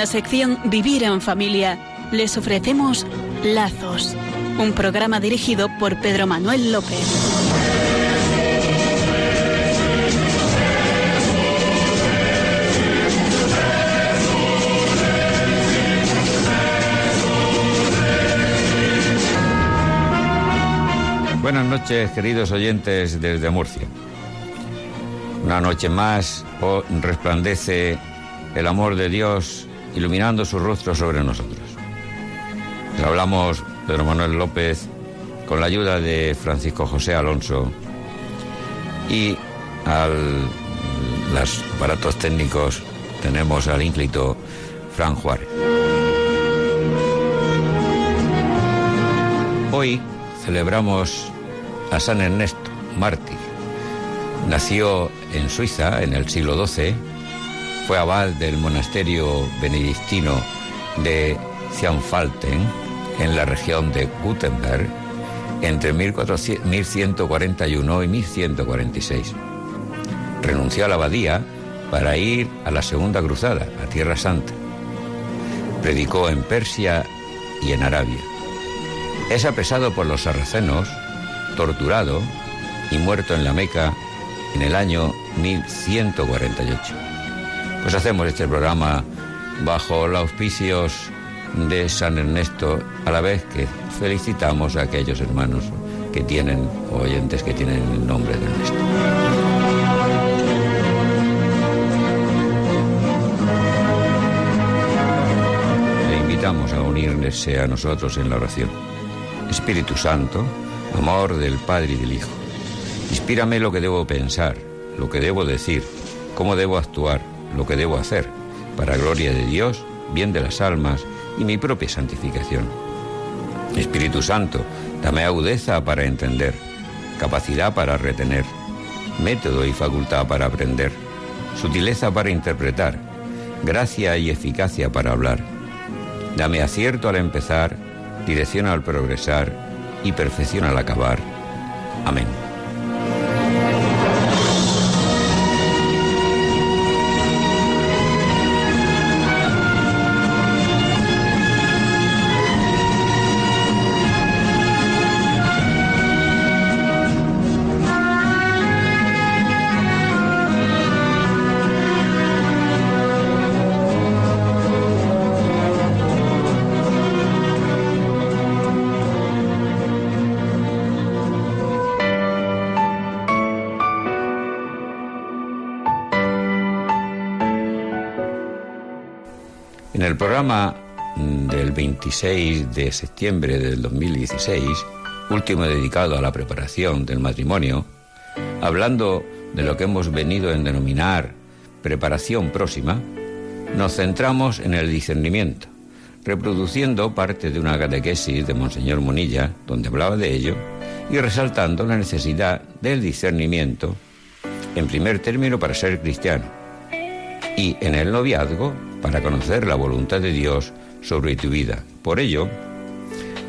la sección Vivir en Familia les ofrecemos Lazos, un programa dirigido por Pedro Manuel López. Buenas noches, queridos oyentes desde Murcia. Una noche más resplandece el amor de Dios iluminando su rostro sobre nosotros. Les hablamos Pedro Manuel López con la ayuda de Francisco José Alonso y al los aparatos técnicos tenemos al ínclito Fran Juárez. Hoy celebramos a San Ernesto, mártir. Nació en Suiza en el siglo XII fue abad del monasterio benedictino de Cianfalten, en la región de Gutenberg, entre 1141 y 1146. Renunció a la abadía para ir a la Segunda Cruzada, a Tierra Santa. Predicó en Persia y en Arabia. Es apresado por los sarracenos, torturado y muerto en la Meca en el año 1148. Pues hacemos este programa bajo los auspicios de San Ernesto, a la vez que felicitamos a aquellos hermanos que tienen, oyentes que tienen el nombre de Ernesto. Le invitamos a unirse a nosotros en la oración. Espíritu Santo, amor del Padre y del Hijo, inspírame lo que debo pensar, lo que debo decir, cómo debo actuar lo que debo hacer, para gloria de Dios, bien de las almas y mi propia santificación. Espíritu Santo, dame agudeza para entender, capacidad para retener, método y facultad para aprender, sutileza para interpretar, gracia y eficacia para hablar. Dame acierto al empezar, dirección al progresar y perfección al acabar. Amén. Programa del 26 de septiembre del 2016, último dedicado a la preparación del matrimonio, hablando de lo que hemos venido a denominar preparación próxima, nos centramos en el discernimiento, reproduciendo parte de una catequesis de Monseñor Monilla, donde hablaba de ello, y resaltando la necesidad del discernimiento, en primer término para ser cristiano, y en el noviazgo para conocer la voluntad de Dios sobre tu vida. Por ello,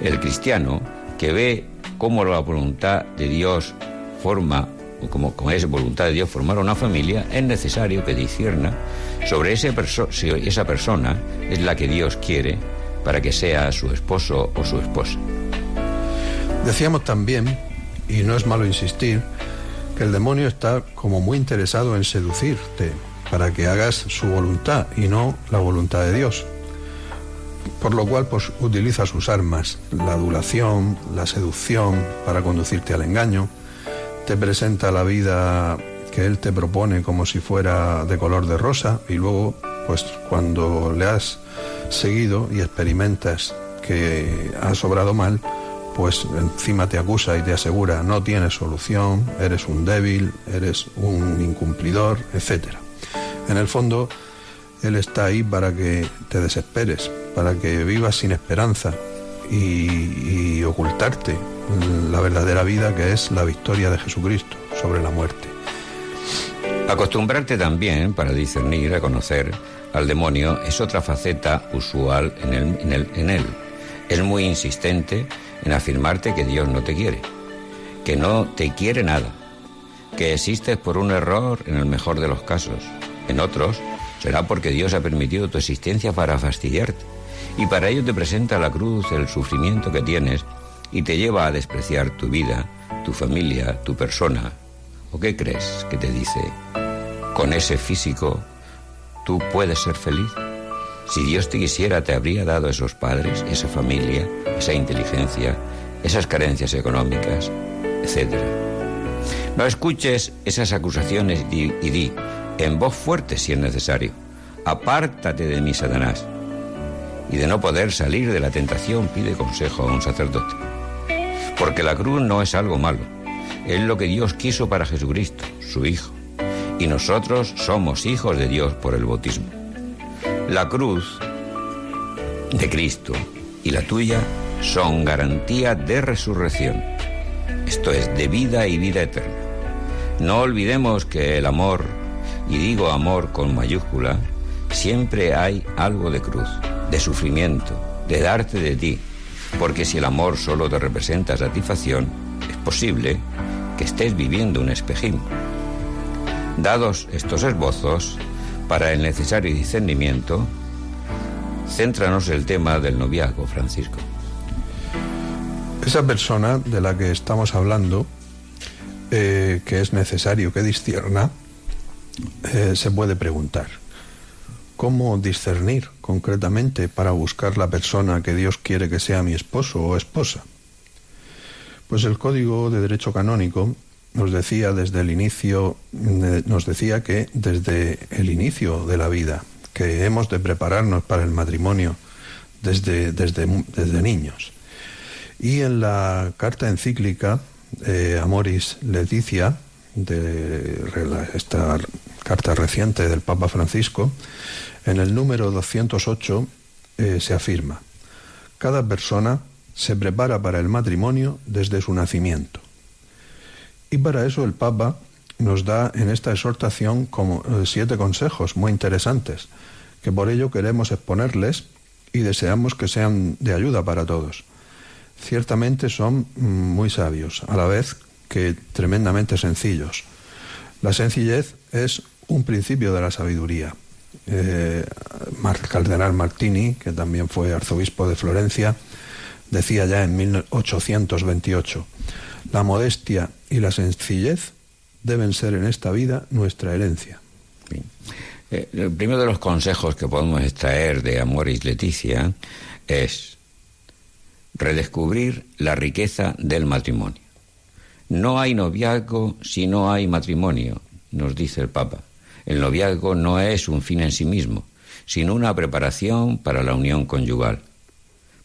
el cristiano que ve cómo la voluntad de Dios forma, o como esa voluntad de Dios formar una familia, es necesario que discierna sobre ese si esa persona es la que Dios quiere para que sea su esposo o su esposa. Decíamos también, y no es malo insistir, que el demonio está como muy interesado en seducirte, para que hagas su voluntad y no la voluntad de Dios. Por lo cual, pues utiliza sus armas, la adulación, la seducción para conducirte al engaño, te presenta la vida que él te propone como si fuera de color de rosa y luego, pues cuando le has seguido y experimentas que has obrado mal, pues encima te acusa y te asegura no tienes solución, eres un débil, eres un incumplidor, etcétera. En el fondo, Él está ahí para que te desesperes, para que vivas sin esperanza y, ocultarte la verdadera vida que es la victoria de Jesucristo sobre la muerte. Acostumbrarte también, para discernir, a conocer al demonio, es otra faceta usual en, en él. Es muy insistente en afirmarte que Dios no te quiere, que no te quiere nada, que existes por un error en el mejor de los casos, en otros, Será porque Dios ha permitido tu existencia para fastidiarte. Y para ello te presenta la cruz el sufrimiento que tienes y te lleva a despreciar tu vida, tu familia, tu persona. ¿O qué crees que te dice? Con ese físico, ¿tú puedes ser feliz? Si Dios te quisiera, te habría dado esos padres, esa familia, esa inteligencia, esas carencias económicas, etc. No escuches esas acusaciones y di, en voz fuerte si es necesario, apártate de mí, Satanás. Y de no poder salir de la tentación, pide consejo a un sacerdote. Porque la cruz no es algo malo, es lo que Dios quiso para Jesucristo, su Hijo. Y nosotros somos hijos de Dios por el bautismo. La cruz de Cristo y la tuya son garantía de resurrección. Esto es, de vida y vida eterna. No olvidemos que el amor, y digo amor con mayúscula, siempre hay algo de cruz, de sufrimiento, de darte de ti, porque si el amor solo te representa satisfacción, es posible que estés viviendo un espejismo. Dados estos esbozos, para el necesario discernimiento, céntranos el tema del noviazgo, Francisco. Esa persona de la que estamos hablando, eh, que es necesario que discierna, eh, se puede preguntar, ¿cómo discernir concretamente para buscar la persona que Dios quiere que sea mi esposo o esposa? Pues el Código de Derecho Canónico nos decía desde el inicio, eh, nos decía que desde el inicio de la vida, que hemos de prepararnos para el matrimonio desde, desde, desde niños. Y en la carta encíclica eh, Amoris Leticia, de esta carta reciente del Papa Francisco, en el número 208 eh, se afirma, cada persona se prepara para el matrimonio desde su nacimiento y para eso el Papa nos da en esta exhortación como eh, siete consejos muy interesantes, que por ello queremos exponerles y deseamos que sean de ayuda para todos. Ciertamente son mm, muy sabios, a la vez que tremendamente sencillos. La sencillez es un principio de la sabiduría. Eh, Cardenal Martini, que también fue arzobispo de Florencia, decía ya en 1828, la modestia y la sencillez deben ser en esta vida nuestra herencia. Eh, el primero de los consejos que podemos extraer de Amoris Leticia es redescubrir la riqueza del matrimonio. No hay noviazgo si no hay matrimonio, nos dice el Papa. El noviazgo no es un fin en sí mismo, sino una preparación para la unión conyugal.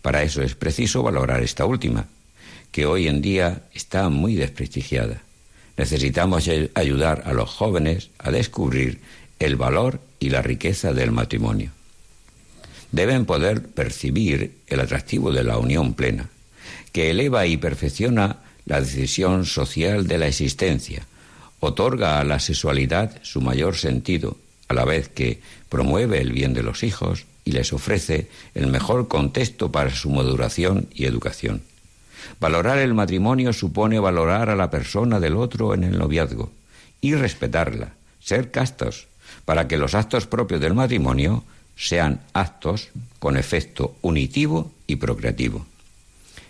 Para eso es preciso valorar esta última, que hoy en día está muy desprestigiada. Necesitamos ayudar a los jóvenes a descubrir el valor y la riqueza del matrimonio. Deben poder percibir el atractivo de la unión plena, que eleva y perfecciona la decisión social de la existencia, otorga a la sexualidad su mayor sentido, a la vez que promueve el bien de los hijos y les ofrece el mejor contexto para su maduración y educación. Valorar el matrimonio supone valorar a la persona del otro en el noviazgo y respetarla, ser castos, para que los actos propios del matrimonio sean actos con efecto unitivo y procreativo.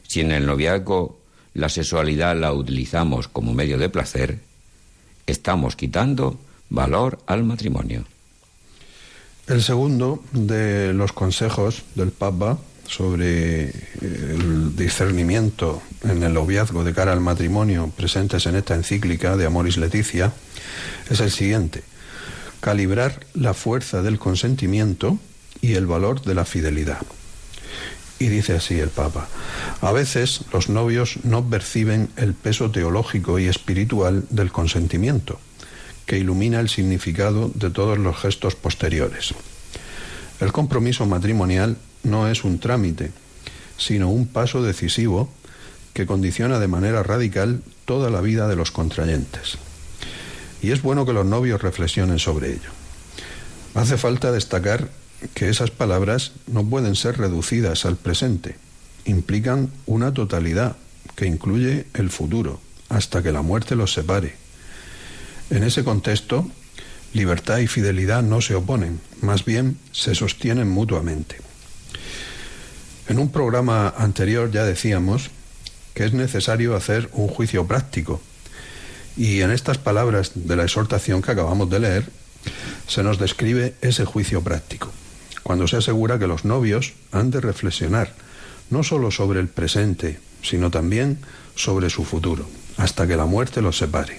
Si en el noviazgo la sexualidad la utilizamos como medio de placer, estamos quitando valor al matrimonio. El segundo de los consejos del Papa sobre el discernimiento en el noviazgo de cara al matrimonio presentes en esta encíclica de Amoris Leticia es el siguiente. Calibrar la fuerza del consentimiento y el valor de la fidelidad. Y dice así el Papa, a veces los novios no perciben el peso teológico y espiritual del consentimiento, que ilumina el significado de todos los gestos posteriores. El compromiso matrimonial no es un trámite, sino un paso decisivo que condiciona de manera radical toda la vida de los contrayentes. Y es bueno que los novios reflexionen sobre ello. Hace falta destacar que esas palabras no pueden ser reducidas al presente, implican una totalidad que incluye el futuro, hasta que la muerte los separe. En ese contexto, libertad y fidelidad no se oponen, más bien se sostienen mutuamente. En un programa anterior ya decíamos que es necesario hacer un juicio práctico. Y en estas palabras de la exhortación que acabamos de leer, se nos describe ese juicio práctico, cuando se asegura que los novios han de reflexionar no sólo sobre el presente, sino también sobre su futuro, hasta que la muerte los separe.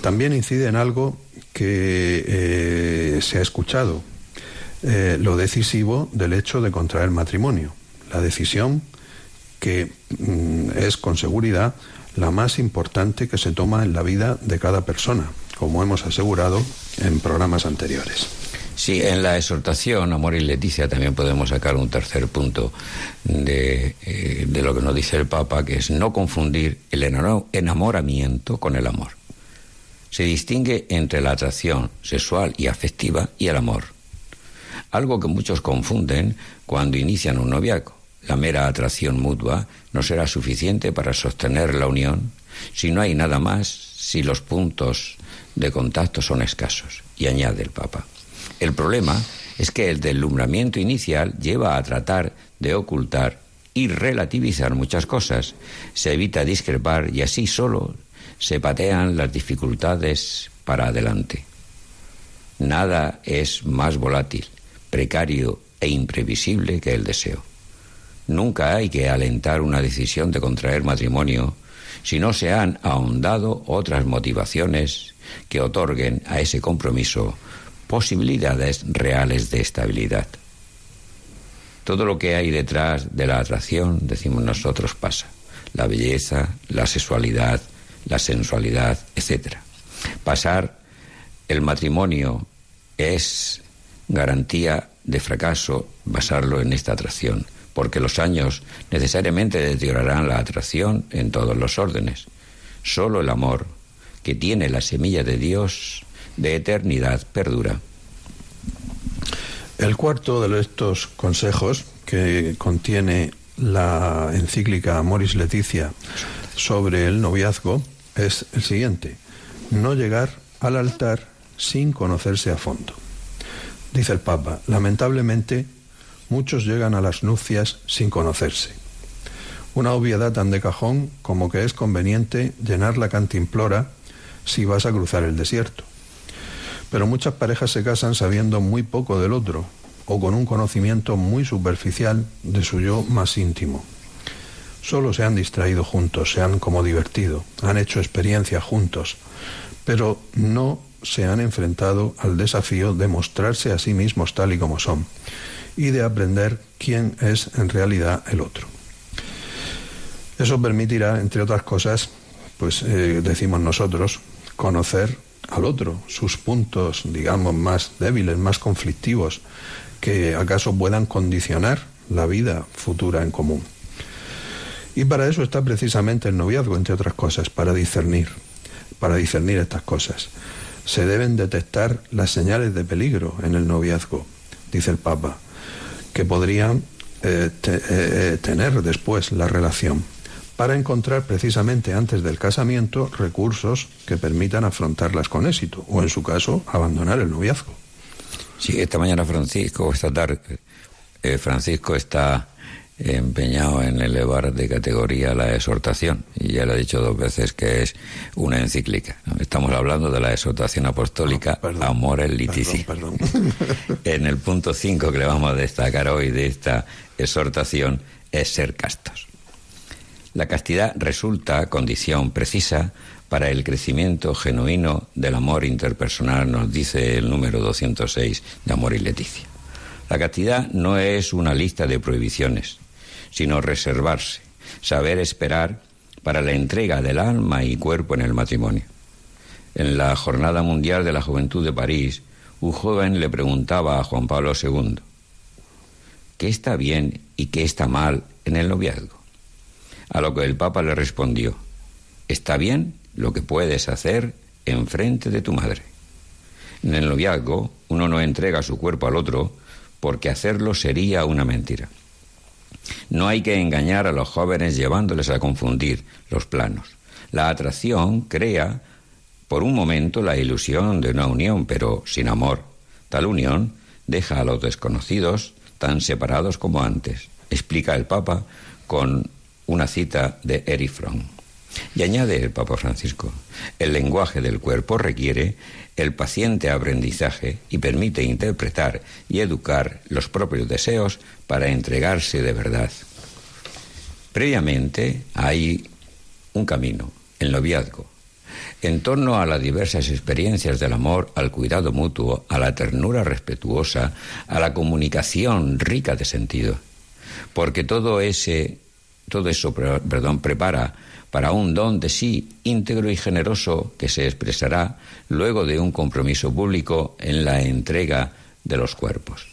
También incide en algo que eh, se ha escuchado, eh, lo decisivo del hecho de contraer matrimonio, la decisión que mm, es con seguridad la más importante que se toma en la vida de cada persona, como hemos asegurado en programas anteriores. Sí, en la exhortación, Amor y Leticia, también podemos sacar un tercer punto de, eh, de lo que nos dice el Papa, que es no confundir el enamoramiento con el amor. Se distingue entre la atracción sexual y afectiva y el amor. Algo que muchos confunden cuando inician un noviazgo. La mera atracción mutua no será suficiente para sostener la unión si no hay nada más, si los puntos de contacto son escasos. Y añade el Papa. El problema es que el deslumbramiento inicial lleva a tratar de ocultar y relativizar muchas cosas. Se evita discrepar y así solo se patean las dificultades para adelante. Nada es más volátil, precario e imprevisible que el deseo. Nunca hay que alentar una decisión de contraer matrimonio si no se han ahondado otras motivaciones que otorguen a ese compromiso posibilidades reales de estabilidad. Todo lo que hay detrás de la atracción, decimos nosotros, pasa. La belleza, la sexualidad, la sensualidad, etc. Pasar el matrimonio es garantía de fracaso basarlo en esta atracción porque los años necesariamente deteriorarán la atracción en todos los órdenes. Solo el amor, que tiene la semilla de Dios de eternidad, perdura. El cuarto de estos consejos que contiene la encíclica Moris Leticia sobre el noviazgo es el siguiente. No llegar al altar sin conocerse a fondo. Dice el Papa, lamentablemente muchos llegan a las nupcias sin conocerse. Una obviedad tan de cajón como que es conveniente llenar la cantimplora si vas a cruzar el desierto. Pero muchas parejas se casan sabiendo muy poco del otro o con un conocimiento muy superficial de su yo más íntimo. Solo se han distraído juntos, se han como divertido, han hecho experiencia juntos, pero no se han enfrentado al desafío de mostrarse a sí mismos tal y como son y de aprender quién es en realidad el otro. Eso permitirá, entre otras cosas, pues eh, decimos nosotros, conocer al otro, sus puntos, digamos, más débiles, más conflictivos, que acaso puedan condicionar la vida futura en común. Y para eso está precisamente el noviazgo, entre otras cosas, para discernir, para discernir estas cosas. Se deben detectar las señales de peligro en el noviazgo, dice el Papa que podrían eh, eh, tener después la relación, para encontrar precisamente antes del casamiento recursos que permitan afrontarlas con éxito, o en su caso, abandonar el noviazgo. Sí, esta mañana Francisco, esta tarde, eh, Francisco está empeñado en elevar de categoría la exhortación, y ya le he dicho dos veces que es una encíclica. Estamos hablando de la exhortación apostólica ah, Amor el Litici. en el punto 5 que le vamos a destacar hoy de esta exhortación es ser castos. La castidad resulta condición precisa para el crecimiento genuino del amor interpersonal, nos dice el número 206 de Amor y Leticia. La castidad no es una lista de prohibiciones, sino reservarse, saber esperar para la entrega del alma y cuerpo en el matrimonio. En la Jornada Mundial de la Juventud de París, un joven le preguntaba a Juan Pablo II, ¿qué está bien y qué está mal en el noviazgo? A lo que el Papa le respondió, está bien lo que puedes hacer en frente de tu madre. En el noviazgo uno no entrega su cuerpo al otro porque hacerlo sería una mentira. No hay que engañar a los jóvenes llevándoles a confundir los planos. La atracción crea por un momento la ilusión de una unión, pero sin amor. Tal unión deja a los desconocidos tan separados como antes, explica el Papa con una cita de Erich Fromm. Y añade el Papa Francisco, el lenguaje del cuerpo requiere el paciente aprendizaje y permite interpretar y educar los propios deseos para entregarse de verdad. Previamente hay un camino, el noviazgo, en torno a las diversas experiencias del amor, al cuidado mutuo, a la ternura respetuosa, a la comunicación rica de sentido. Porque todo ese todo eso, perdón, prepara para un don de sí íntegro y generoso que se expresará luego de un compromiso público en la entrega de los cuerpos.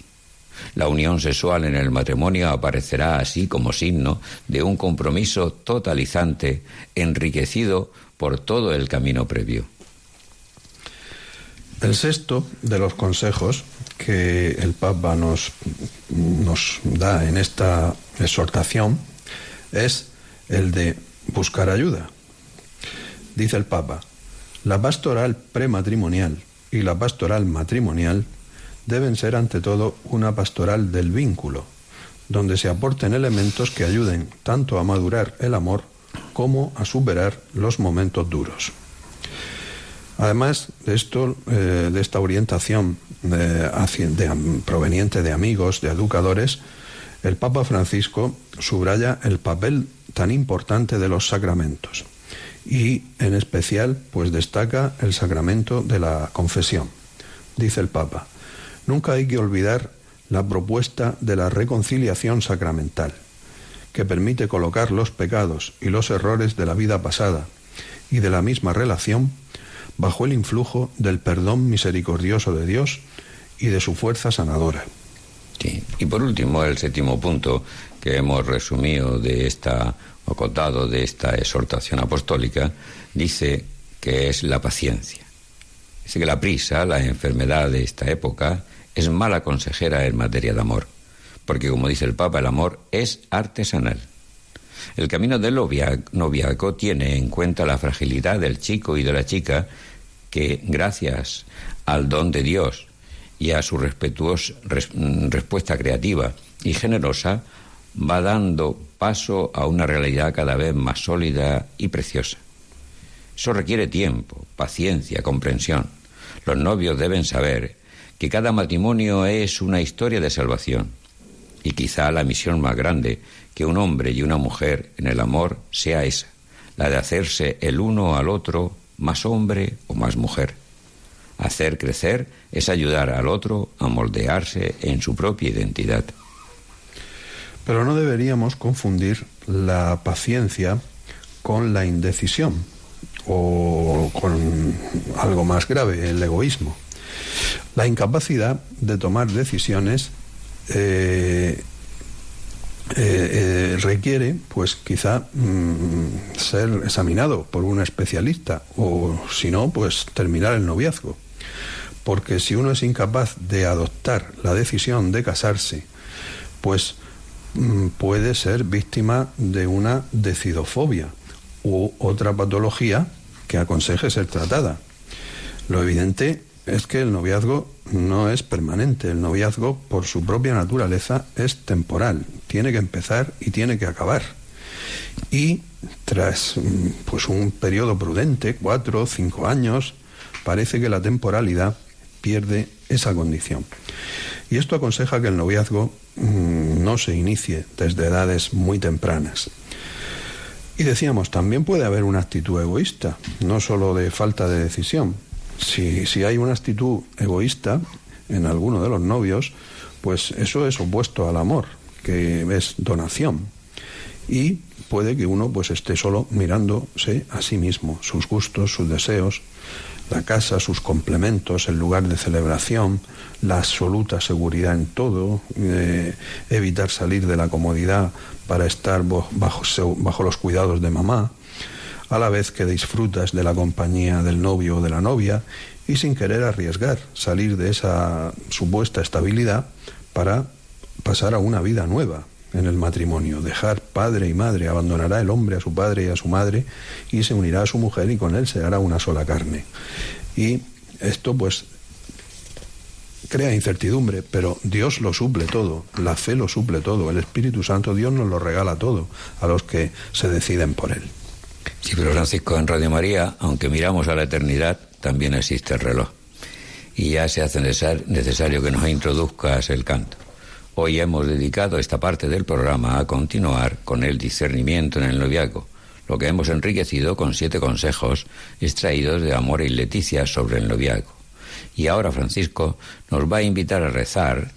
La unión sexual en el matrimonio aparecerá así como signo de un compromiso totalizante, enriquecido por todo el camino previo. El sexto de los consejos que el Papa nos, nos da en esta exhortación es el de buscar ayuda. Dice el Papa, la pastoral prematrimonial y la pastoral matrimonial deben ser ante todo una pastoral del vínculo, donde se aporten elementos que ayuden tanto a madurar el amor como a superar los momentos duros. Además de esto, eh, de esta orientación proveniente de amigos, de educadores, el Papa Francisco subraya el papel tan importante de los sacramentos y en especial pues destaca el sacramento de la confesión. Dice el Papa, nunca hay que olvidar la propuesta de la reconciliación sacramental, que permite colocar los pecados y los errores de la vida pasada y de la misma relación bajo el influjo del perdón misericordioso de Dios y de su fuerza sanadora. Y por último, el séptimo punto que hemos resumido de esta, o contado de esta exhortación apostólica, dice que es la paciencia. Dice que la prisa, la enfermedad de esta época, es mala consejera en materia de amor, porque como dice el Papa, el amor es artesanal. El camino del noviazgo tiene en cuenta la fragilidad del chico y de la chica que, gracias al don de Dios y a su respetuosa respuesta creativa y generosa, va dando paso a una realidad cada vez más sólida y preciosa. Eso requiere tiempo, paciencia, comprensión. Los novios deben saber que cada matrimonio es una historia de salvación y quizá la misión más grande que un hombre y una mujer en el amor sea esa, la de hacerse el uno al otro más hombre o más mujer. Hacer crecer es ayudar al otro a moldearse en su propia identidad. Pero no deberíamos confundir la paciencia con la indecisión o con algo más grave, el egoísmo. La incapacidad de tomar decisiones eh, eh, eh, requiere, pues quizá mm, ser examinado por un especialista o si no, pues terminar el noviazgo porque si uno es incapaz de adoptar la decisión de casarse, pues mm, puede ser víctima de una decidofobia u otra patología que aconseje ser tratada. Lo evidente es que el noviazgo no es permanente, el noviazgo por su propia naturaleza es temporal, tiene que empezar y tiene que acabar. Y tras mm, pues un periodo prudente, cuatro o cinco años, parece que la temporalidad pierde esa condición. Y esto aconseja que el noviazgo mm, no se inicie desde edades muy tempranas. Y decíamos, también puede haber una actitud egoísta, no solo de falta de decisión. Si, si hay una actitud egoísta en alguno de los novios, pues eso es opuesto al amor, que es donación. Y puede que uno pues esté solo mirándose a sí mismo, sus gustos, sus deseos, la casa, sus complementos, el lugar de celebración, la absoluta seguridad en todo, eh, evitar salir de la comodidad para estar bajo, bajo los cuidados de mamá, a la vez que disfrutas de la compañía del novio o de la novia y sin querer arriesgar, salir de esa supuesta estabilidad para pasar a una vida nueva, en el matrimonio. Dejar padre y madre, abandonará el hombre a su padre y a su madre y se unirá a su mujer y con él se hará una sola carne. Y esto pues crea incertidumbre, pero Dios lo suple todo, la fe lo suple todo, el Espíritu Santo Dios nos lo regala todo a los que se deciden por él. Sí, pero Francisco, en Radio María, aunque miramos a la eternidad, también existe el reloj. Y ya se hace necesario que nos introduzcas el canto. Hoy hemos dedicado esta parte del programa a continuar con el discernimiento en el noviazgo, lo que hemos enriquecido con siete consejos extraídos de Amor y Leticia sobre el noviazgo. Y ahora Francisco nos va a invitar a rezar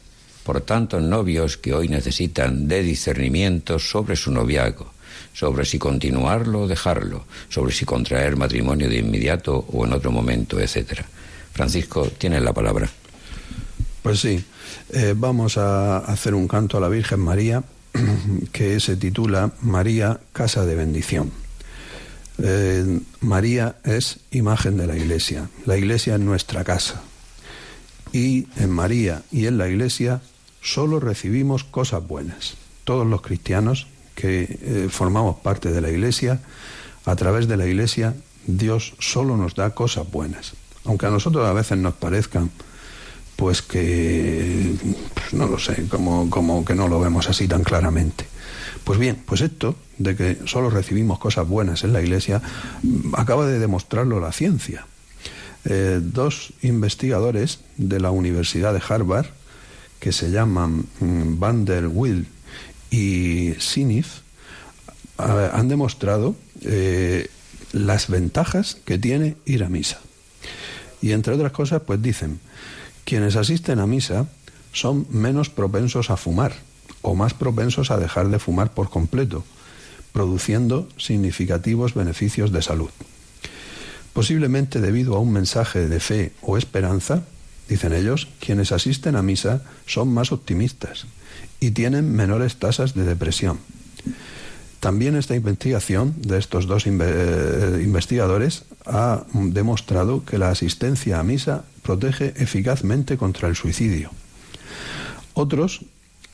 por tantos novios que hoy necesitan de discernimiento sobre su noviazgo, sobre si continuarlo o dejarlo, sobre si contraer matrimonio de inmediato o en otro momento, etc. Francisco, tienes la palabra. Pues sí, eh, vamos a hacer un canto a la Virgen María que se titula María, Casa de Bendición. Eh, María es imagen de la Iglesia, la Iglesia es nuestra casa. Y en María y en la Iglesia solo recibimos cosas buenas. Todos los cristianos que eh, formamos parte de la Iglesia, a través de la Iglesia, Dios solo nos da cosas buenas. Aunque a nosotros a veces nos parezcan, pues que, pues no lo sé, como, como que no lo vemos así tan claramente. Pues bien, pues esto de que solo recibimos cosas buenas en la Iglesia acaba de demostrarlo la ciencia. Eh, dos investigadores de la Universidad de Harvard, que se llaman mm, Van der Wiel y Sinif han demostrado eh, las ventajas que tiene ir a misa. Y entre otras cosas, pues dicen, quienes asisten a misa son menos propensos a fumar o más propensos a dejar de fumar por completo, produciendo significativos beneficios de salud. Posiblemente debido a un mensaje de fe o esperanza, dicen ellos, quienes asisten a misa son más optimistas y tienen menores tasas de depresión. También esta investigación de estos dos eh, investigadores ha demostrado que la asistencia a misa protege eficazmente contra el suicidio. Otros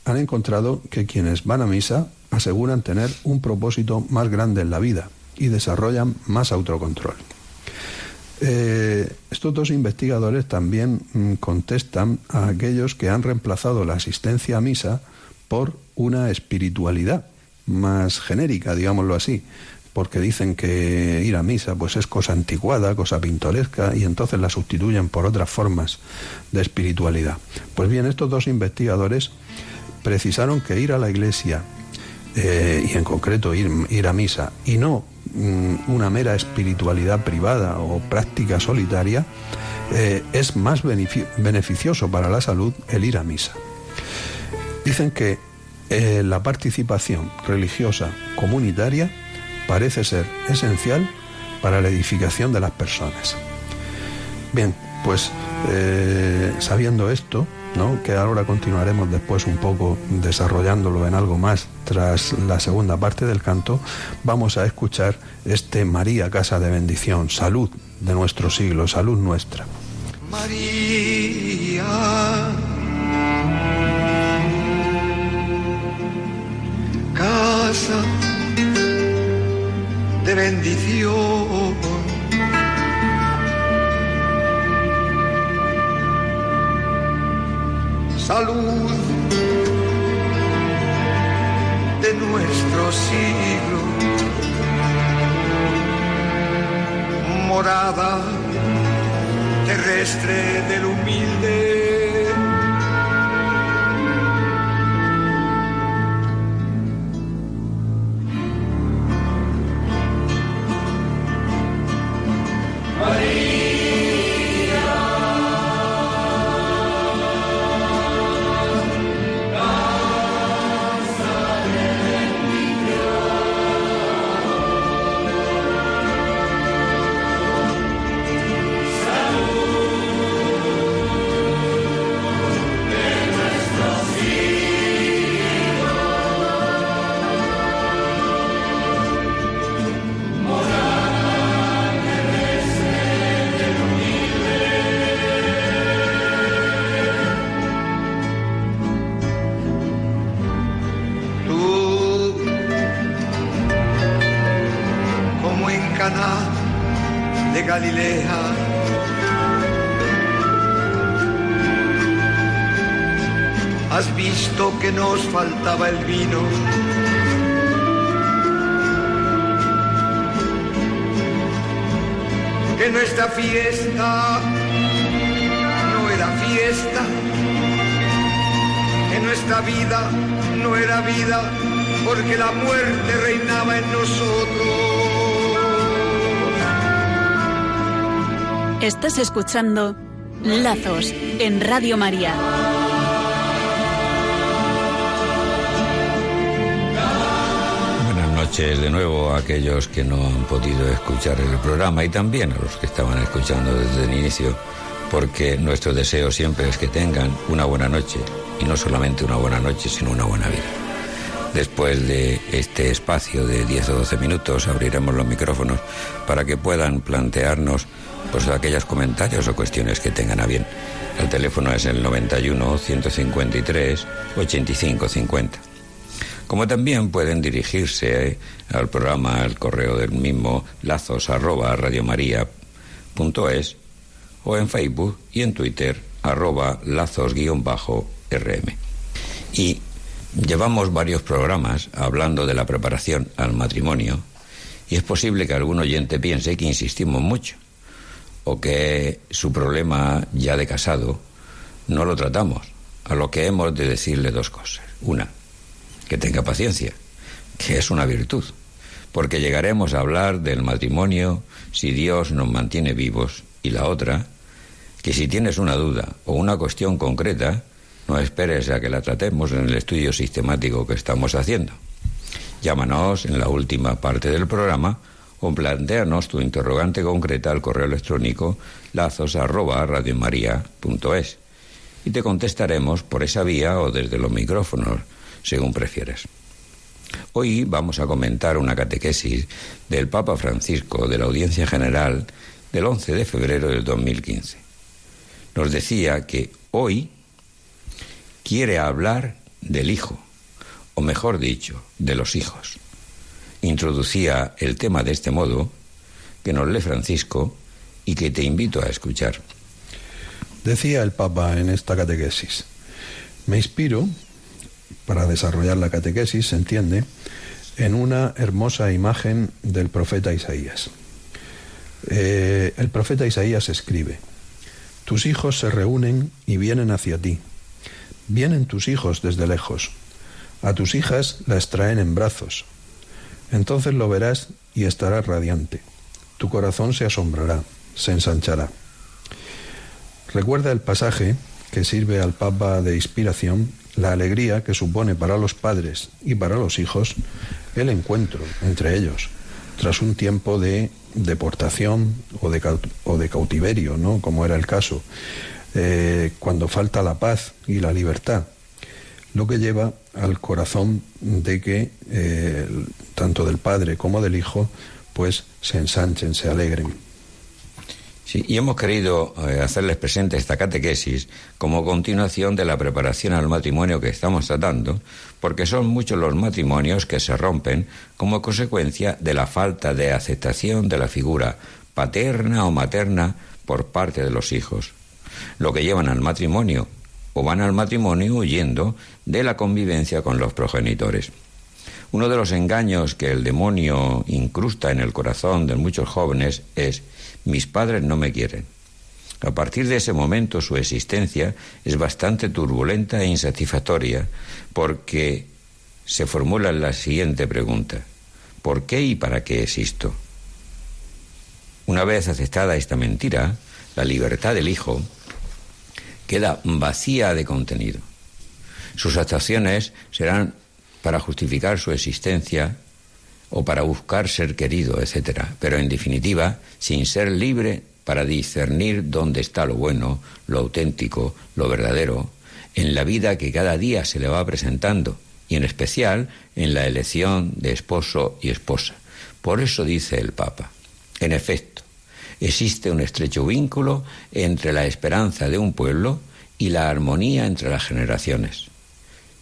han encontrado que quienes van a misa aseguran tener un propósito más grande en la vida y desarrollan más autocontrol. Eh, estos dos investigadores también mm, contestan a aquellos que han reemplazado la asistencia a misa por una espiritualidad más genérica, digámoslo así, porque dicen que ir a misa pues es cosa anticuada, cosa pintoresca y entonces la sustituyen por otras formas de espiritualidad. Pues bien, estos dos investigadores precisaron que ir a la iglesia eh, y en concreto ir, ir a misa y no mm, una mera espiritualidad privada o práctica solitaria eh, es más beneficioso para la salud el ir a misa. Dicen que eh, la participación religiosa comunitaria parece ser esencial para la edificación de las personas. Bien, pues eh, sabiendo esto, ¿no? que ahora continuaremos después un poco desarrollándolo en algo más tras la segunda parte del canto, vamos a escuchar este María Casa de Bendición, salud de nuestro siglo, salud nuestra. María de bendición. Salud de nuestro siglo. Morada terrestre del humilde faltaba el vino. Que nuestra fiesta no era fiesta, que nuestra vida no era vida, porque la muerte reinaba en nosotros. Estás escuchando Lazos en Radio María. De nuevo a aquellos que no han podido escuchar el programa y también a los que estaban escuchando desde el inicio, porque nuestro deseo siempre es que tengan una buena noche y no solamente una buena noche, sino una buena vida. Después de este espacio de 10 o 12 minutos abriremos los micrófonos para que puedan plantearnos pues aquellos comentarios o cuestiones que tengan a bien. El teléfono es el 91 153 85 50. Como también pueden dirigirse eh, al programa, al correo del mismo lazos arroba o en Facebook y en Twitter arroba lazos guion bajo rm. Y llevamos varios programas hablando de la preparación al matrimonio y es posible que algún oyente piense que insistimos mucho o que su problema ya de casado no lo tratamos, a lo que hemos de decirle dos cosas. Una, que tenga paciencia, que es una virtud, porque llegaremos a hablar del matrimonio si Dios nos mantiene vivos, y la otra, que si tienes una duda o una cuestión concreta, no esperes a que la tratemos en el estudio sistemático que estamos haciendo. Llámanos en la última parte del programa o planteanos tu interrogante concreta al correo electrónico lazos y te contestaremos por esa vía o desde los micrófonos, según prefieras. Hoy vamos a comentar una catequesis del Papa Francisco de la Audiencia General del 11 de febrero del 2015. Nos decía que hoy quiere hablar del Hijo, o mejor dicho, de los hijos introducía el tema de este modo, que nos lee Francisco y que te invito a escuchar. Decía el Papa en esta catequesis, me inspiro, para desarrollar la catequesis, se entiende, en una hermosa imagen del profeta Isaías. Eh, el profeta Isaías escribe, tus hijos se reúnen y vienen hacia ti, vienen tus hijos desde lejos, a tus hijas las traen en brazos, entonces lo verás y estarás radiante. Tu corazón se asombrará, se ensanchará. Recuerda el pasaje que sirve al Papa de inspiración, la alegría que supone para los padres y para los hijos el encuentro entre ellos, tras un tiempo de deportación o de, cautiverio, ¿no? como era el caso, eh, cuando falta la paz y la libertad lo que lleva al corazón de que eh, tanto del padre como del hijo pues se ensanchen, se alegren. Sí, y hemos querido eh, hacerles presente esta catequesis como continuación de la preparación al matrimonio que estamos tratando, porque son muchos los matrimonios que se rompen como consecuencia de la falta de aceptación de la figura paterna o materna por parte de los hijos, lo que llevan al matrimonio o van al matrimonio huyendo de la convivencia con los progenitores. Uno de los engaños que el demonio incrusta en el corazón de muchos jóvenes es mis padres no me quieren. A partir de ese momento su existencia es bastante turbulenta e insatisfactoria porque se formula la siguiente pregunta. ¿Por qué y para qué existo? Una vez aceptada esta mentira, la libertad del hijo queda vacía de contenido. Sus actuaciones serán para justificar su existencia o para buscar ser querido, etc. Pero en definitiva, sin ser libre para discernir dónde está lo bueno, lo auténtico, lo verdadero, en la vida que cada día se le va presentando, y en especial en la elección de esposo y esposa. Por eso dice el Papa, en efecto, existe un estrecho vínculo entre la esperanza de un pueblo y la armonía entre las generaciones.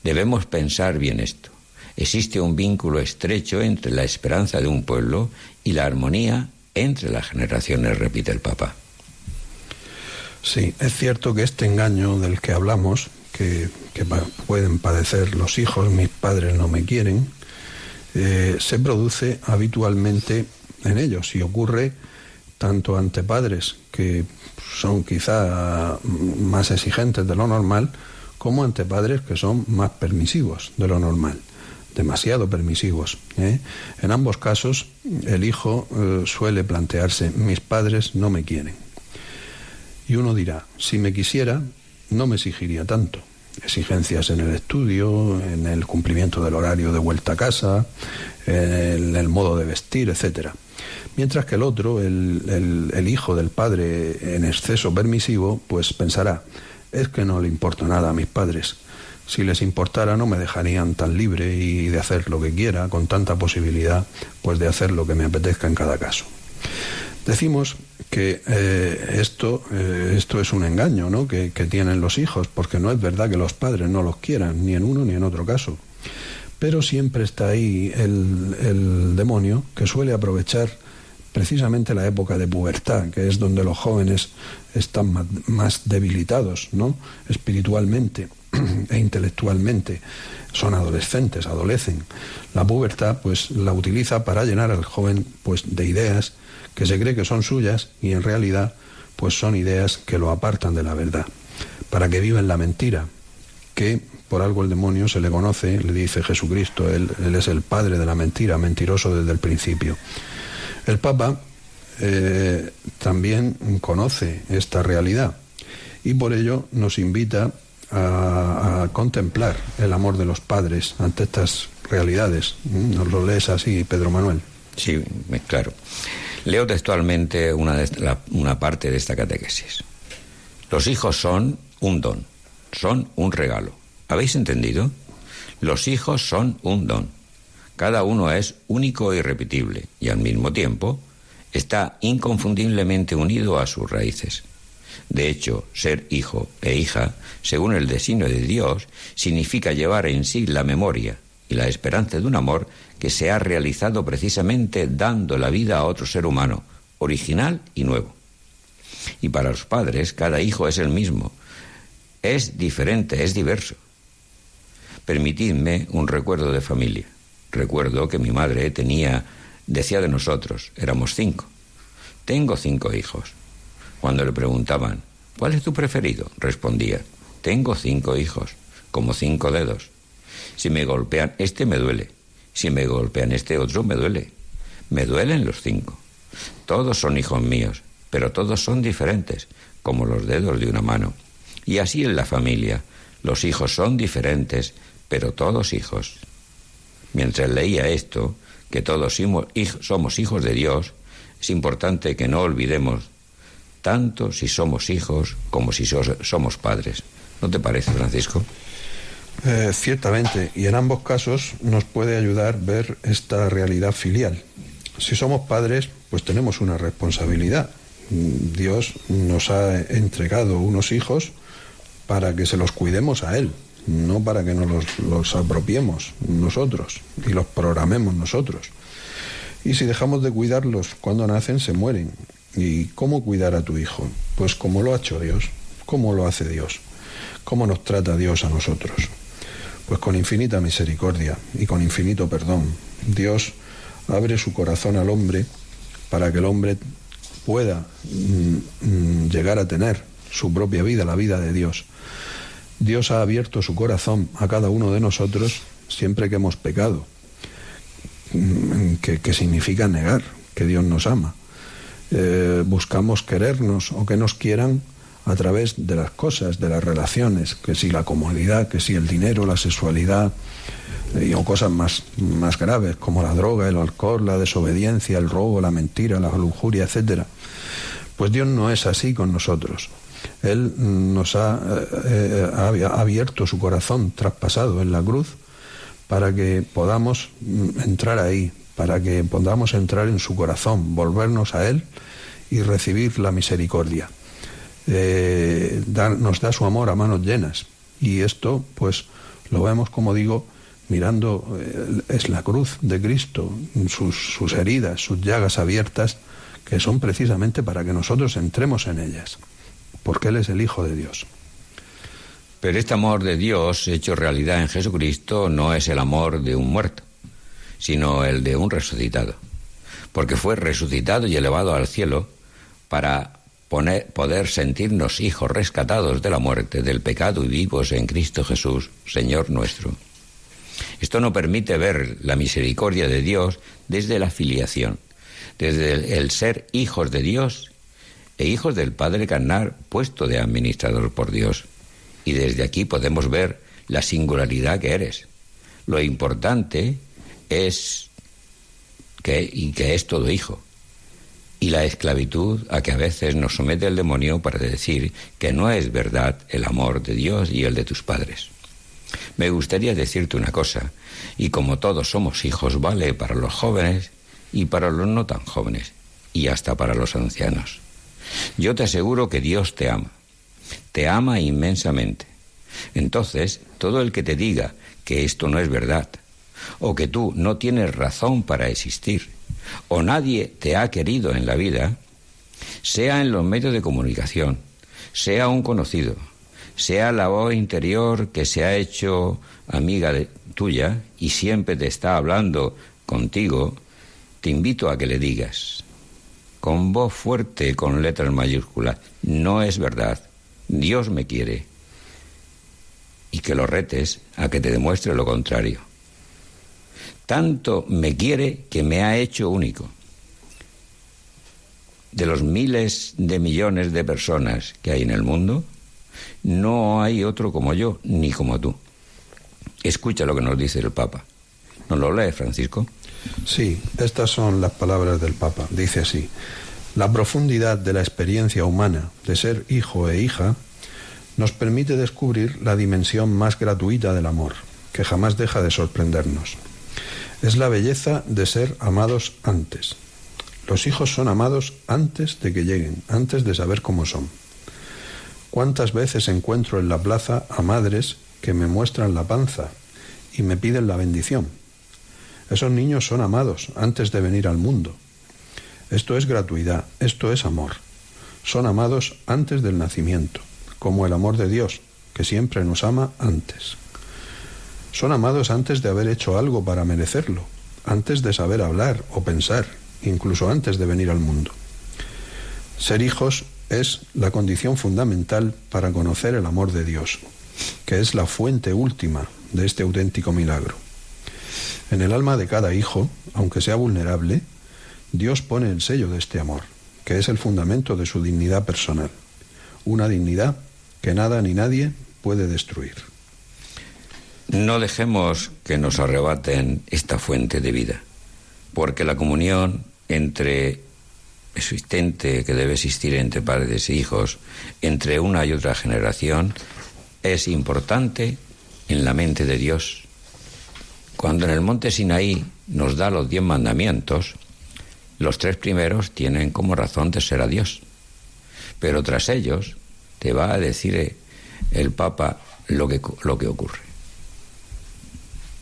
Debemos pensar bien esto. Existe un vínculo estrecho entre la esperanza de un pueblo y la armonía entre las generaciones, repite el Papa. Sí, es cierto que este engaño del que hablamos, que, pueden padecer los hijos, mis padres no me quieren, eh, se produce habitualmente en ellos y ocurre tanto ante padres que son quizá más exigentes de lo normal, como ante padres que son más permisivos de lo normal, demasiado permisivos. ¿eh? En ambos casos, el hijo eh, suele plantearse, mis padres no me quieren. Y uno dirá, si me quisiera, no me exigiría tanto. Exigencias en el estudio, en el cumplimiento del horario de vuelta a casa, en el modo de vestir, etcétera. Mientras que el otro, el, hijo del padre en exceso permisivo, pues pensará, es que no le importa nada a mis padres. Si les importara no me dejarían tan libre y de hacer lo que quiera, con tanta posibilidad, pues de hacer lo que me apetezca en cada caso. Decimos que eh, esto, eh, esto es un engaño ¿no? que, tienen los hijos, porque no es verdad que los padres no los quieran, ni en uno ni en otro caso. Pero siempre está ahí el, el demonio que suele aprovechar precisamente la época de pubertad, que es donde los jóvenes están más, debilitados, ¿no? espiritualmente e intelectualmente. Son adolescentes, adolecen. La pubertad, pues, la utiliza para llenar al joven, pues, de ideas que se cree que son suyas y en realidad, pues, son ideas que lo apartan de la verdad, para que viva en la mentira, que por algo el demonio se le conoce, le dice Jesucristo, él, es el padre de la mentira, mentiroso desde el principio. El Papa eh, también conoce esta realidad y por ello nos invita a, contemplar el amor de los padres ante estas realidades. ¿Nos lo lees así, Pedro Manuel? Sí, claro. Leo textualmente una, una parte de esta catequesis. Los hijos son un don, son un regalo. ¿Habéis entendido? Los hijos son un don. Cada uno es único e irrepetible y al mismo tiempo está inconfundiblemente unido a sus raíces. De hecho, ser hijo e hija, según el designio de Dios, significa llevar en sí la memoria y la esperanza de un amor que se ha realizado precisamente dando la vida a otro ser humano, original y nuevo. Y para los padres, cada hijo es el mismo, es diferente, es diverso. Permitidme un recuerdo de familia. Recuerdo que mi madre tenía, decía de nosotros, éramos cinco. Tengo cinco hijos. Cuando le preguntaban, ¿cuál es tu preferido? Respondía, tengo cinco hijos, como cinco dedos. Si me golpean este me duele, si me golpean este otro me duele. Me duelen los cinco. Todos son hijos míos, pero todos son diferentes, como los dedos de una mano. Y así en la familia, los hijos son diferentes, pero todos hijos. Mientras leía esto, que todos somos hijos de Dios, es importante que no olvidemos tanto si somos hijos como si somos padres. ¿No te parece, Francisco? Eh, ciertamente, y en ambos casos nos puede ayudar ver esta realidad filial. Si somos padres, pues tenemos una responsabilidad. Dios nos ha entregado unos hijos para que se los cuidemos a Él, no para que nos los, apropiemos nosotros y los programemos nosotros. Y si dejamos de cuidarlos cuando nacen, se mueren. ¿Y cómo cuidar a tu hijo? Pues como lo ha hecho Dios, cómo lo hace Dios, cómo nos trata Dios a nosotros. Pues con infinita misericordia y con infinito perdón. Dios abre su corazón al hombre para que el hombre pueda mm, mm, llegar a tener su propia vida, la vida de Dios. Dios ha abierto su corazón a cada uno de nosotros siempre que hemos pecado, mm, que, significa negar que Dios nos ama. Eh, buscamos querernos o que nos quieran a través de las cosas, de las relaciones, que si la comodidad, que si el dinero, la sexualidad, eh, o cosas más, más graves como la droga, el alcohol, la desobediencia, el robo, la mentira, la lujuria, etc. Pues Dios no es así con nosotros. Él nos ha, eh, eh, abierto su corazón traspasado en la cruz para que podamos mm, entrar ahí, para que podamos entrar en su corazón, volvernos a Él y recibir la misericordia. Eh, nos da su amor a manos llenas. Y esto, pues, lo vemos, como digo, mirando, es la cruz de Cristo, sus heridas, sus llagas abiertas, que son precisamente para que nosotros entremos en ellas porque Él es el Hijo de Dios. Pero este amor de Dios hecho realidad en Jesucristo no es el amor de un muerto, sino el de un resucitado, porque fue resucitado y elevado al cielo para poder sentirnos hijos rescatados de la muerte, del pecado y vivos en Cristo Jesús, Señor nuestro. Esto no permite ver la misericordia de Dios desde la filiación, desde el, ser hijos de Dios e hijos del Padre carnal puesto de administrador por Dios. Y desde aquí podemos ver la singularidad que eres. Lo importante es que, y que es todo hijo. Y la esclavitud a que a veces nos somete el demonio para decir que no es verdad el amor de Dios y el de tus padres. Me gustaría decirte una cosa, y como todos somos hijos, vale para los jóvenes y para los no tan jóvenes, y hasta para los ancianos. Yo te aseguro que Dios te ama, te ama inmensamente. Entonces, todo el que te diga que esto no es verdad, o que tú no tienes razón para existir, o nadie te ha querido en la vida, sea en los medios de comunicación, sea un conocido, sea la voz interior que se ha hecho amiga tuya y siempre te está hablando contigo, te invito a que le digas, con voz fuerte, con letras mayúsculas, no es verdad, Dios me quiere, y que lo retes a que te demuestre lo contrario. Tanto me quiere que me ha hecho único. De los miles de millones de personas que hay en el mundo, no hay otro como yo, ni como tú. Escucha lo que nos dice el Papa. ¿Nos lo lee, Francisco? Sí, estas son las palabras del Papa. Dice así, la profundidad de la experiencia humana de ser hijo e hija nos permite descubrir la dimensión más gratuita del amor, que jamás deja de sorprendernos. Es la belleza de ser amados antes. Los hijos son amados antes de que lleguen, antes de saber cómo son. ¿Cuántas veces encuentro en la plaza a madres que me muestran la panza y me piden la bendición? Esos niños son amados antes de venir al mundo. Esto es gratuidad, esto es amor. Son amados antes del nacimiento, como el amor de Dios, que siempre nos ama antes. Son amados antes de haber hecho algo para merecerlo, antes de saber hablar o pensar, incluso antes de venir al mundo. Ser hijos es la condición fundamental para conocer el amor de Dios, que es la fuente última de este auténtico milagro. En el alma de cada hijo, aunque sea vulnerable, Dios pone el sello de este amor, que es el fundamento de su dignidad personal, una dignidad que nada ni nadie puede destruir. No dejemos que nos arrebaten esta fuente de vida, porque la comunión entre existente que debe existir entre padres e hijos, entre una y otra generación, es importante en la mente de Dios. Cuando en el monte Sinaí nos da los diez mandamientos, los tres primeros tienen como razón de ser a Dios. Pero tras ellos te va a decir el Papa lo que, lo que ocurre.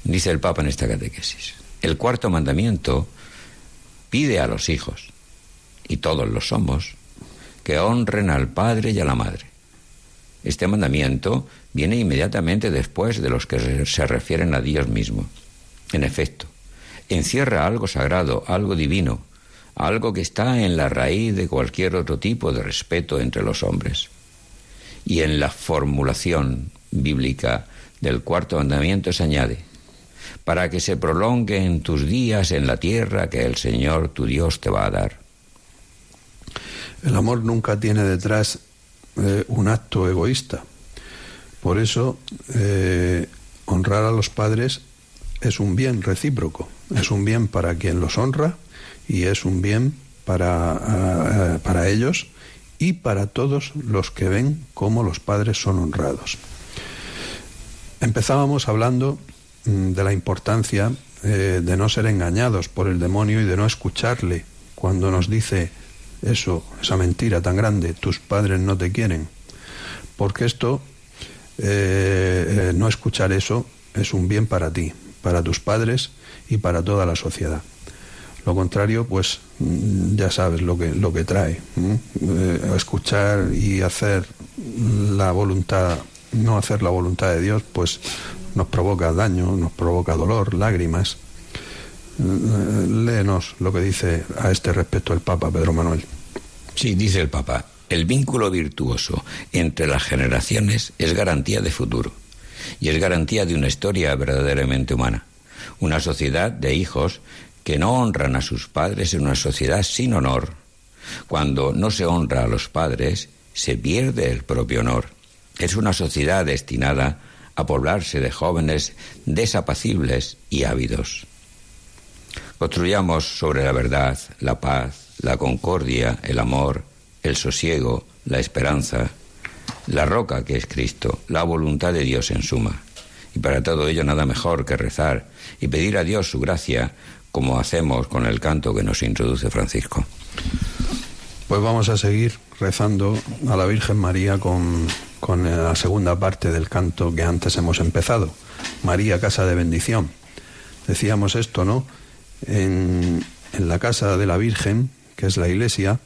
Dice el Papa en esta catequesis. El cuarto mandamiento pide a los hijos y todos lo somos, que honren al Padre y a la Madre. Este mandamiento viene inmediatamente después de los que se refieren a Dios mismo. En efecto, encierra algo sagrado, algo divino, algo que está en la raíz de cualquier otro tipo de respeto entre los hombres. Y en la formulación bíblica del cuarto mandamiento se añade, para que se prolonguen tus días en la tierra que el Señor tu Dios te va a dar. El amor nunca tiene detrás eh, un acto egoísta. Por eso, eh, honrar a los padres es un bien recíproco, es un bien para quien los honra y es un bien para, eh, para ellos y para todos los que ven cómo los padres son honrados. Empezábamos hablando de la importancia de no ser engañados por el demonio y de no escucharle cuando nos dice eso, esa mentira tan grande, tus padres no te quieren. Porque esto, eh, eh, no escuchar eso, es un bien para ti, para tus padres y para toda la sociedad. Lo contrario, pues mm, ya sabes lo que, lo que trae. Eh, escuchar y hacer la voluntad no hacer la voluntad de Dios, pues nos provoca daño, nos provoca dolor, lágrimas. Léenos lo que dice a este respecto el Papa Pedro Manuel. Sí, dice el Papa, el vínculo virtuoso entre las generaciones es garantía de futuro y es garantía de una historia verdaderamente humana. Una sociedad de hijos que no honran a sus padres en una sociedad sin honor. Cuando no se honra a los padres, se pierde el propio honor. Es una sociedad destinada a poblarse de jóvenes desapacibles y ávidos. Construyamos sobre la verdad, la paz, la concordia, el amor, el sosiego, la esperanza, la roca que es Cristo, la voluntad de Dios en suma. Y para todo ello nada mejor que rezar y pedir a Dios su gracia, como hacemos con el canto que nos introduce Francisco. Pues vamos a seguir rezando a la Virgen María con, con la segunda parte del canto que antes hemos empezado. María, casa de bendición. Decíamos esto, ¿no? En, la casa de la Virgen, que es la iglesia,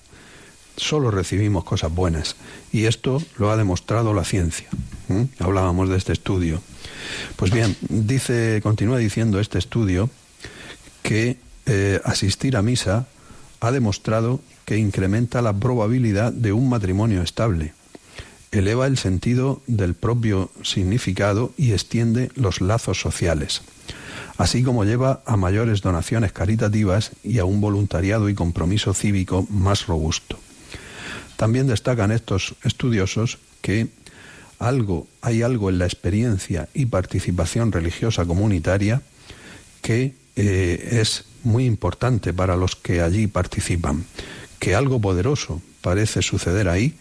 solo recibimos cosas buenas. Y esto lo ha demostrado la ciencia. Hablábamos de este estudio. Pues bien, dice, continúa diciendo este estudio que eh, asistir a misa ha demostrado que incrementa la probabilidad de un matrimonio estable, eleva el sentido del propio significado y extiende los lazos sociales, así como lleva a mayores donaciones caritativas y a un voluntariado y compromiso cívico más robusto. También destacan estos estudiosos que algo, hay algo en la experiencia y participación religiosa comunitaria que eh, es muy importante para los que allí participan, que algo poderoso parece suceder ahí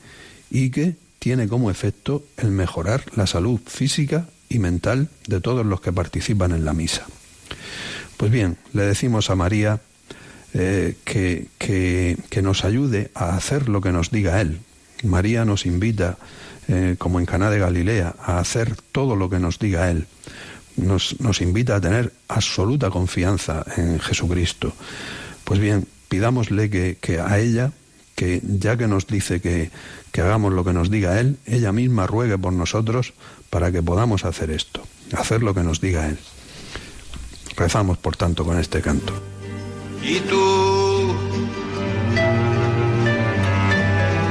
y que tiene como efecto el mejorar la salud física y mental de todos los que participan en la misa. Pues bien, le decimos a María eh, que, que, nos ayude a hacer lo que nos diga Él. María nos invita, eh, como en Caná de Galilea, a hacer todo lo que nos diga Él. Nos, nos invita a tener absoluta confianza en Jesucristo. Pues bien, pidámosle que, que a ella, que ya que nos dice que, que hagamos lo que nos diga Él, ella misma ruegue por nosotros para que podamos hacer esto, hacer lo que nos diga Él. Rezamos, por tanto, con este canto y tú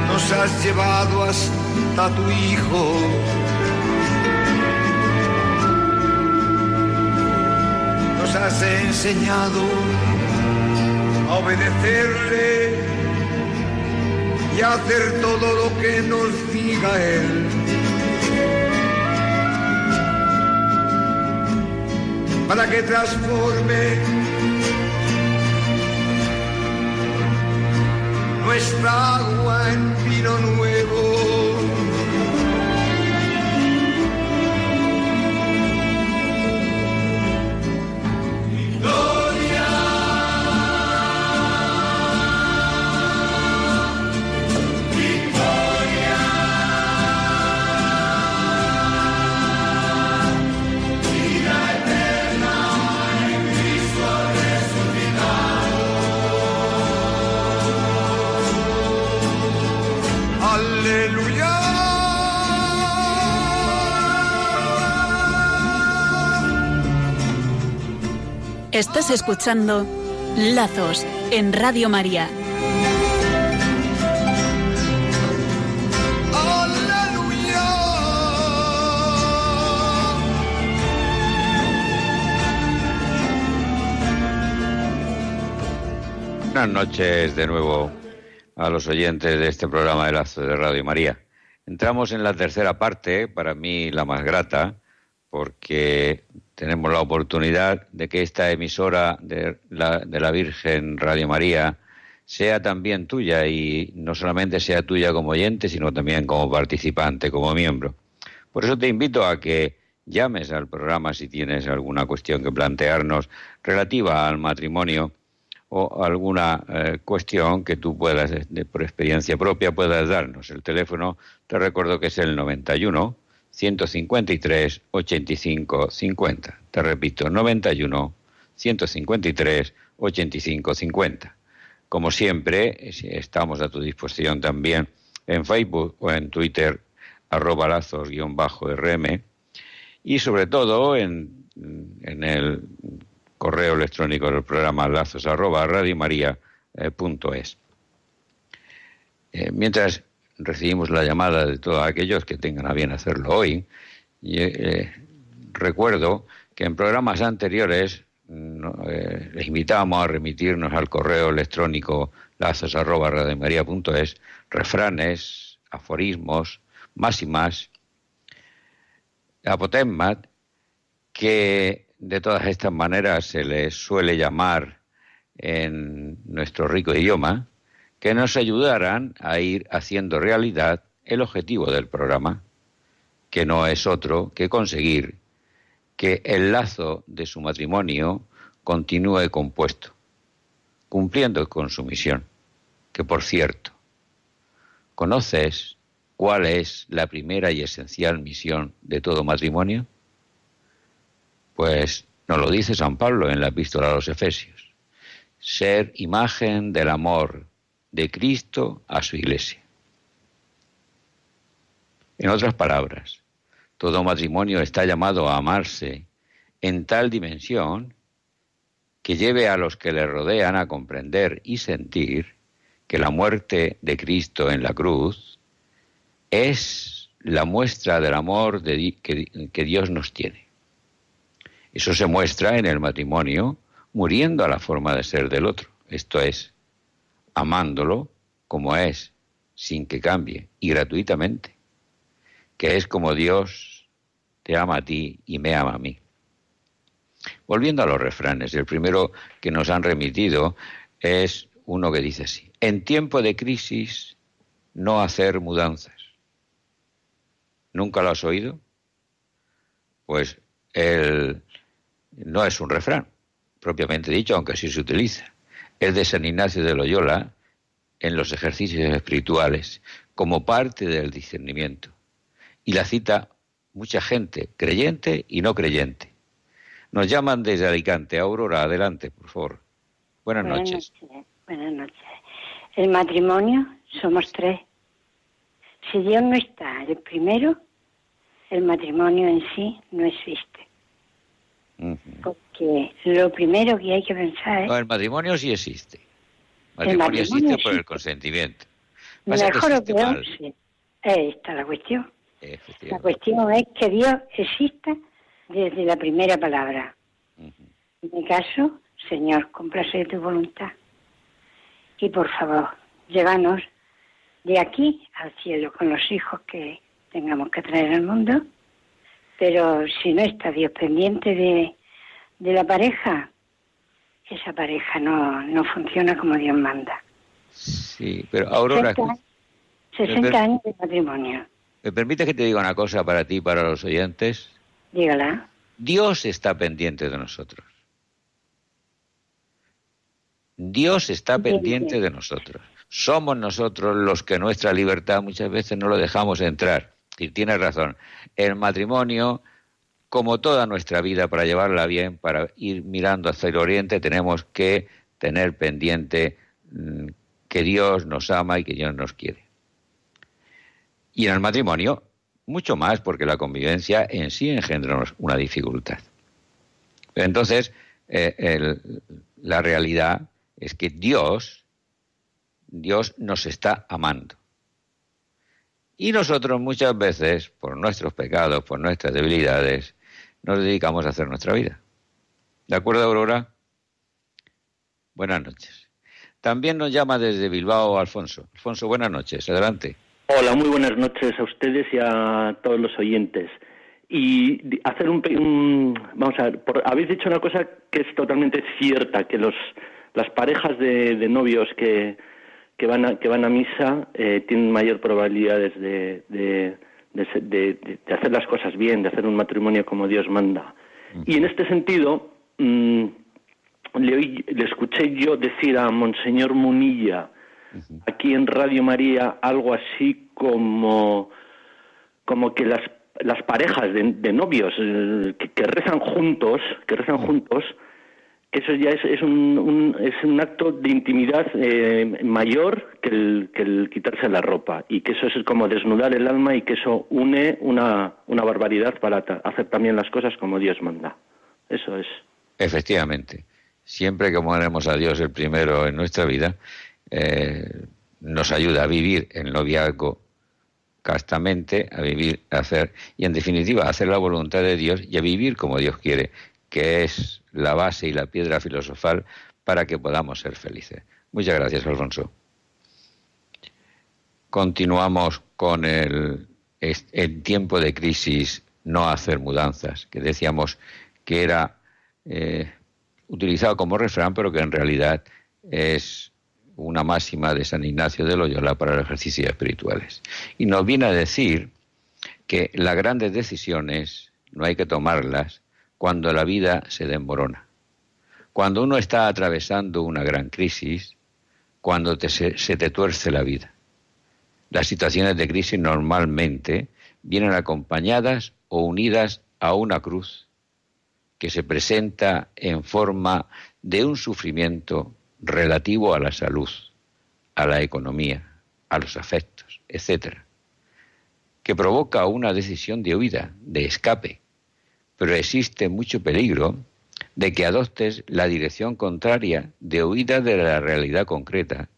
nos has llevado hasta tu hijo. Nos has enseñado a obedecerle y hacer todo lo que nos diga él. Para que transforme nuestra agua en vino nuevo. Estás escuchando Lazos en Radio María. Buenas noches de nuevo a los oyentes de este programa de Lazos de Radio María. Entramos en la tercera parte, para mí la más grata, porque tenemos la oportunidad de que esta emisora de la, Virgen Radio María sea también tuya y no solamente sea tuya como oyente, sino también como participante, como miembro. Por eso te invito a que llames al programa si tienes alguna cuestión que plantearnos relativa al matrimonio o alguna eh, cuestión que tú puedas, por experiencia propia, puedas darnos. El teléfono, te recuerdo que es el 91 153 85 50. Te repito, 91 153 85 50. Como siempre, estamos a tu disposición también en Facebook o en Twitter arroba lazos-rm y sobre todo en, en, el correo electrónico del programa lazos arroba radiomaria.es. Eh, mientras recibimos la llamada de todos aquellos que tengan a bien hacerlo hoy, y, eh, recuerdo que en programas anteriores eh, les invitamos a remitirnos al correo electrónico lazos.radiomaria.es refranes, aforismos, más, apotemmat, que de todas estas maneras se les suele llamar en nuestro rico idioma, que nos ayudarán a ir haciendo realidad el objetivo del programa, que no es otro que conseguir que el lazo de su matrimonio continúe compuesto, cumpliendo con su misión, que por cierto, ¿conoces cuál es la primera y esencial misión de todo matrimonio? Pues nos lo dice San Pablo en la epístola a los Efesios, ser imagen del amor de Cristo a su iglesia. En otras palabras, todo matrimonio está llamado a amarse en tal dimensión que lleve a los que le rodean a comprender y sentir que la muerte de Cristo en la cruz es la muestra del amor que, Dios nos tiene. Eso se muestra en el matrimonio muriendo a la forma de ser del otro, esto es, amándolo como es, sin que cambie y gratuitamente, que es como Dios te ama a ti y me ama a mí. Volviendo a los refranes, el primero que nos han remitido es uno que dice así, en tiempo de crisis no hacer mudanzas. ¿Nunca lo has oído? Pues el, no es un refrán, propiamente dicho, aunque sí se utiliza es de San Ignacio de Loyola en los ejercicios espirituales como parte del discernimiento. Y la cita mucha gente, creyente y no creyente. Nos llaman desde Alicante. Aurora, adelante, por favor. Buenas, noches. Buenas noches. El matrimonio somos tres. Si Dios no está el primero, el matrimonio en sí no existe. Porque lo primero que hay que pensar es... No, el matrimonio sí existe. El matrimonio, existe, por el consentimiento. Mejor o peor, sí. Ahí está la cuestión. La cuestión es que Dios exista desde la primera palabra. En mi caso, Señor, cúmplase tu voluntad. Y por favor, llévanos de aquí al cielo con los hijos que tengamos que traer al mundo pero si no está Dios pendiente de, la pareja, esa pareja no, no funciona como Dios manda. Sí, pero Aurora... 60, años de matrimonio. ¿Me permite que te diga una cosa para ti y para los oyentes? Dígala. Dios está pendiente de nosotros. Dios está pendiente de nosotros. Somos nosotros los que nuestra libertad muchas veces no lo dejamos entrar. Y tienes razón. El matrimonio, como toda nuestra vida, para llevarla bien, para ir mirando hacia el oriente, tenemos que tener pendiente mm, que Dios nos ama y que Dios nos quiere. Y en el matrimonio, mucho más, porque la convivencia en sí engendra una dificultad. entonces, eh, la realidad es que Dios, Dios nos está amando. Y nosotros muchas veces, por nuestros pecados, por nuestras debilidades, nos dedicamos a hacer nuestra vida. ¿De acuerdo, Aurora? Buenas noches. También nos llama desde Bilbao Alfonso. Alfonso, buenas noches. Adelante. Hola, muy buenas noches a ustedes y a todos los oyentes. Y hacer un, vamos a ver, habéis dicho una cosa que es totalmente cierta, que los las parejas de novios que que van a, que van a misa eh, tienen mayor probabilidades de, de, hacer las cosas bien, de hacer un matrimonio como Dios manda. Y en este sentido, mm, le, le, escuché yo decir a Monseñor Munilla, aquí en Radio María, algo así como, como que las, las parejas de, novios eh, que, rezan juntos, que rezan juntos, que eso ya es, un, es un acto de intimidad eh, mayor que el, el quitarse la ropa y que eso es como desnudar el alma y que eso une una, barbaridad para hacer también las cosas como Dios manda. Eso es. Efectivamente. Siempre que ponemos a Dios el primero en nuestra vida, eh, nos ayuda a vivir en noviazgo castamente, a vivir, a hacer, y en definitiva, a hacer la voluntad de Dios y a vivir como Dios quiere, que es la base y la piedra filosofal para que podamos ser felices. Muchas gracias, Alfonso. Continuamos con el, tiempo de crisis no hacer mudanzas, que decíamos que era eh, utilizado como refrán, pero que en realidad es una máxima de San Ignacio de Loyola para los ejercicios espirituales. Y nos viene a decir que las grandes decisiones no hay que tomarlas cuando la vida se desmorona. Cuando uno está atravesando una gran crisis, cuando se, se te tuerce la vida. Las situaciones de crisis normalmente vienen acompañadas o unidas a una cruz que se presenta en forma de un sufrimiento relativo a la salud, a la economía, a los afectos, etc., que provoca una decisión de huida, de escape, pero existe mucho peligro de que adoptes la dirección contraria de huida de la realidad concreta,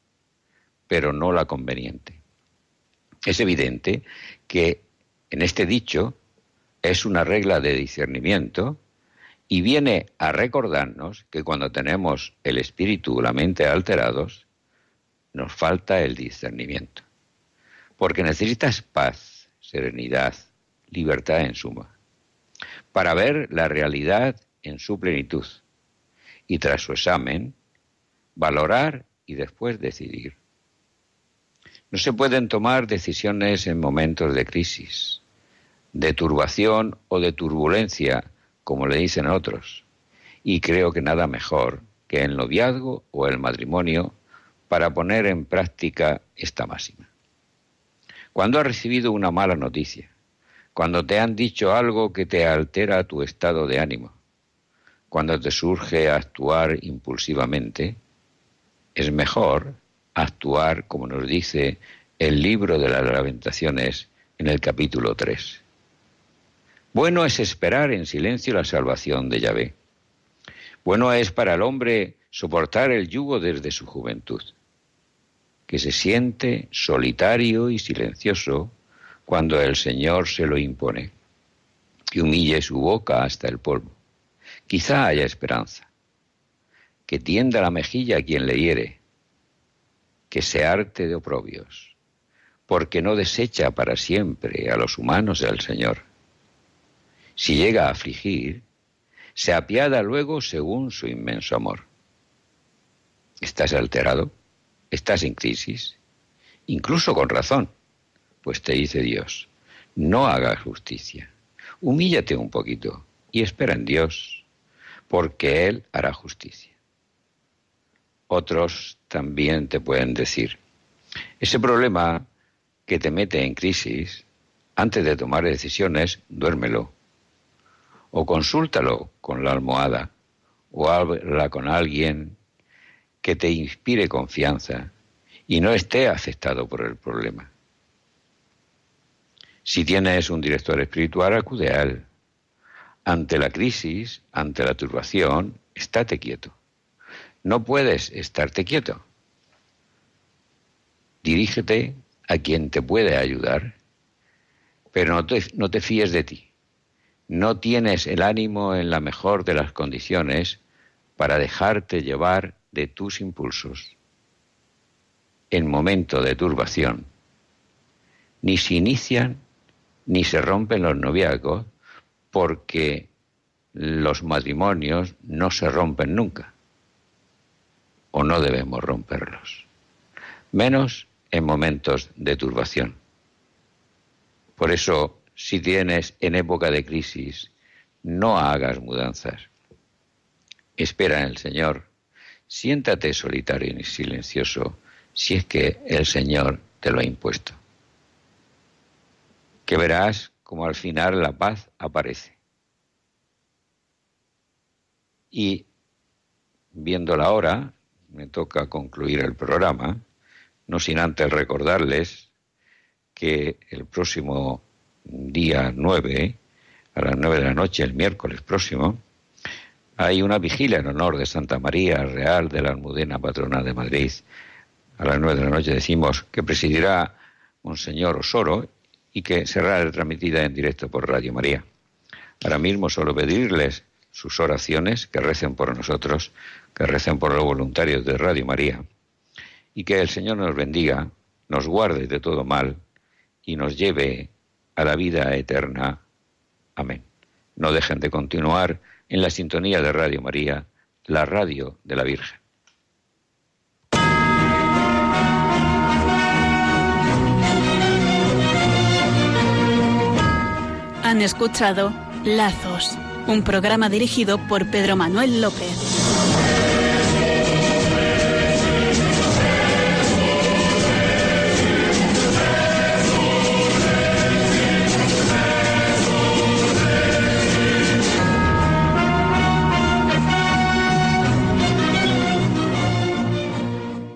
pero no la conveniente. Es evidente que en este dicho es una regla de discernimiento y viene a recordarnos que cuando tenemos el espíritu o la mente alterados, nos falta el discernimiento. Porque necesitas paz, serenidad, libertad en suma para ver la realidad en su plenitud y tras su examen valorar y después decidir. No se pueden tomar decisiones en momentos de crisis, de turbación o de turbulencia, como le dicen otros, y creo que nada mejor que el noviazgo o el matrimonio para poner en práctica esta máxima. Cuando ha recibido una mala noticia, cuando te han dicho algo que te altera tu estado de ánimo, cuando te surge actuar impulsivamente, es mejor actuar como nos dice el libro de las lamentaciones en el capítulo 3. Bueno es esperar en silencio la salvación de Yahvé. Bueno es para el hombre soportar el yugo desde su juventud, que se siente solitario y silencioso cuando el Señor se lo impone, que humille su boca hasta el polvo. Quizá haya esperanza, que tienda la mejilla a quien le hiere, que se arte de oprobios, porque no desecha para siempre a los humanos del Señor. Si llega a afligir, se apiada luego según su inmenso amor. ¿Estás alterado? ¿Estás en crisis? Incluso con razón pues te dice Dios, no hagas justicia, humíllate un poquito y espera en Dios, porque Él hará justicia. Otros también te pueden decir, ese problema que te mete en crisis, antes de tomar decisiones, duérmelo. O consúltalo con la almohada, o habla con alguien que te inspire confianza y no esté afectado por el problema. Si tienes un director espiritual, acude a él. Ante la crisis, ante la turbación, estate quieto. No puedes estarte quieto. Dirígete a quien te puede ayudar, pero no te, no te fíes de ti. No tienes el ánimo en la mejor de las condiciones para dejarte llevar de tus impulsos. En momento de turbación, ni se inician ni se rompen los noviazgos porque los matrimonios no se rompen nunca o no debemos romperlos, menos en momentos de turbación. Por eso, si tienes en época de crisis, no hagas mudanzas. Espera en el Señor, siéntate solitario y silencioso si es que el Señor te lo ha impuesto que verás como al final la paz aparece. Y viendo la hora, me toca concluir el programa, no sin antes recordarles que el próximo día 9, a las 9 de la noche, el miércoles próximo, hay una vigilia en honor de Santa María Real de la Almudena, patrona de Madrid. A las 9 de la noche decimos que presidirá Monseñor Osoro y que será retransmitida en directo por Radio María. Ahora mismo solo pedirles sus oraciones, que recen por nosotros, que recen por los voluntarios de Radio María, y que el Señor nos bendiga, nos guarde de todo mal y nos lleve a la vida eterna. Amén. No dejen de continuar en la sintonía de Radio María, la radio de la Virgen. Escuchado Lazos, un programa dirigido por Pedro Manuel López.